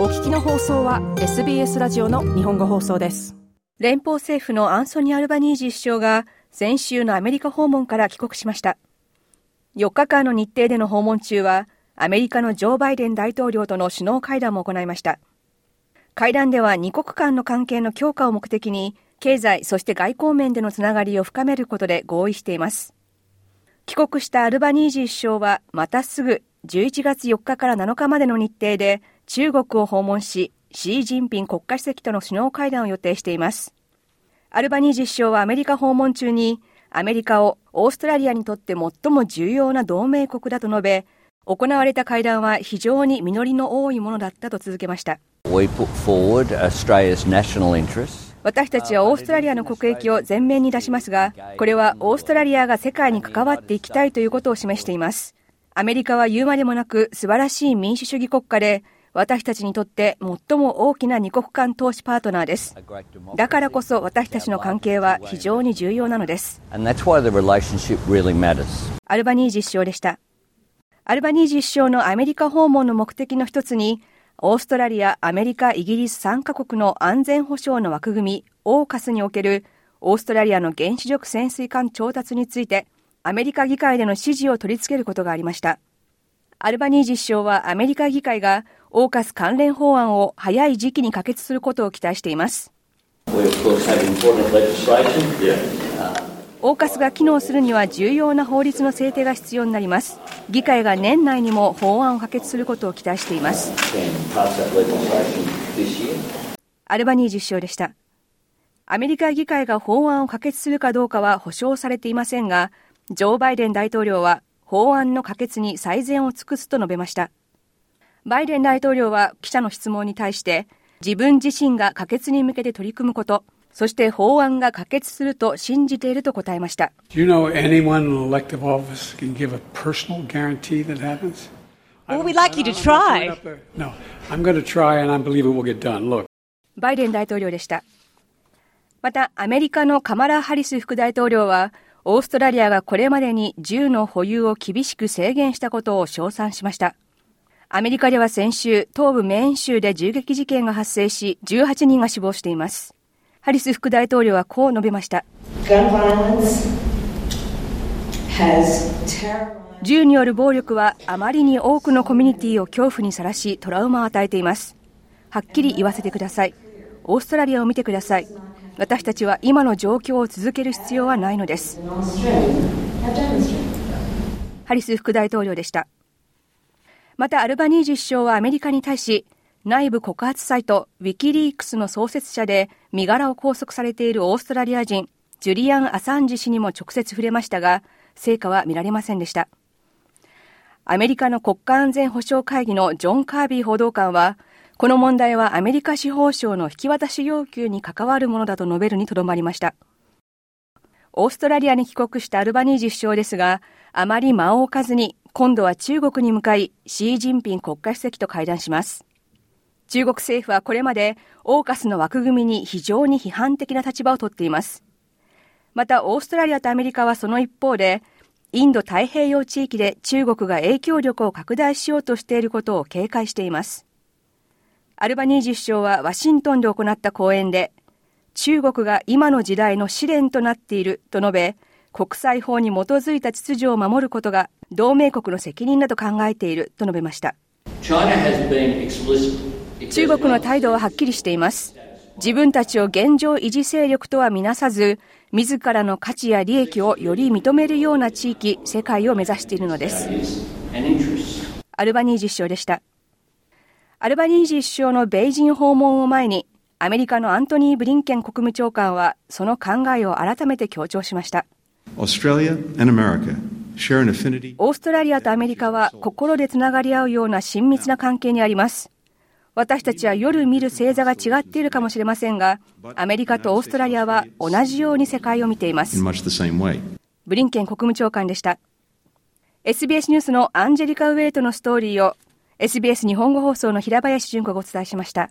お聞きの放送は SBS ラジオの日本語放送です。連邦政府のアンソニー・アルバニージー首相が先週のアメリカ訪問から帰国しました。4日間の日程での訪問中はアメリカのジョー・バイデン大統領との首脳会談も行いました。会談では2国間の関係の強化を目的に経済そして外交面でのつながりを深めることで合意しています。帰国したアルバニージー首相はまたすぐ11月4日から7日までの日程で中国を訪問し、シー・ジンピン国家主席との首脳会談を予定しています。アルバニージ首相はアメリカ訪問中に、アメリカをオーストラリアにとって最も重要な同盟国だと述べ、行われた会談は非常に実りの多いものだったと続けました。私たちはオーストラリアの国益を前面に出しますが、これはオーストラリアが世界に関わっていきたいということを示しています。アメリカは言うまでもなく素晴らしい民主主義国家で、私たちにとって最も大きな二国間投資パートナーです。だからこそ私たちの関係は非常に重要なのです。アルバニージ首相でした。アルバニージ首相のアメリカ訪問の目的の一つに、オーストラリア、アメリカ、イギリス3カ国の安全保障の枠組み、オーカスにおけるオーストラリアの原子力潜水艦調達について、アメリカ議会での支持を取り付けることがありました。アルバニージ首相はアメリカ議会がオーカス関連法案を早い時期に可決することを期待しています。オーカスが機能するには重要な法律の制定が必要になります。議会が年内にも法案を可決することを期待しています。アルバニージ首相でした。アメリカ議会が法案を可決するかどうかは保証されていませんが、ジョー・バイデン大統領は法案の可決に最善を尽くすと述べました。バイデン大統領は記者の質問に対して、自分自身が可決に向けて取り組むこと、そして法案が可決すると信じていると答えました。バイデン大統領でした。また、アメリカのカマラ・ハリス副大統領は、オーストラリアがこれまでに銃の保有を厳しく制限したことを称賛しました。アメリカでは先週、東部メーン州で銃撃事件が発生し、18人が死亡しています。ハリス副大統領はこう述べました。銃による暴力はあまりに多くのコミュニティを恐怖にさらし、トラウマを与えています。はっきり言わせてください。オーストラリアを見てください。私たちは今の状況を続ける必要はないのです。ハリス副大統領でした。またアルバニージ首相はアメリカに対し、内部告発サイトウィキリークスの創設者で身柄を拘束されているオーストラリア人ジュリアン・アサンジ氏にも直接触れましたが、成果は見られませんでした。アメリカの国家安全保障会議のジョン・カービー報道官は、この問題はアメリカ司法省の引き渡し要求に関わるものだと述べるにとどまりました。オーストラリアに帰国したアルバニージ首相ですが、あまり間を置かずに、今度は中国に向かい、シー・ジンピン国家主席と会談します。中国政府はこれまで、オーカスの枠組みに非常に批判的な立場をとっています。また、オーストラリアとアメリカはその一方で、インド太平洋地域で中国が影響力を拡大しようとしていることを警戒しています。アルバニージ首相はワシントンで行った講演で、中国が今の時代の試練となっていると述べ、国際法に基づいた秩序を守ることが同盟国の責任だと考えていると述べました。中国の態度ははっきりしています。自分たちを現状維持勢力とはみなさず、自らの価値や利益をより認めるような地域、世界を目指しているのです。アルバニージ首相でした。アルバニージー首相の米人訪問を前に、アメリカのアントニー・ブリンケン国務長官は、その考えを改めて強調しました。オーストラリアとアメリカは心でつながり合うような親密な関係にあります。私たちは夜見る星座が違っているかもしれませんが、アメリカとオーストラリアは同じように世界を見ています。ブリンケン国務長官でした。SBS ニュースのアンジェリカ・ウェイトのストーリーを SBS 日本語放送の平林純子がお伝えしました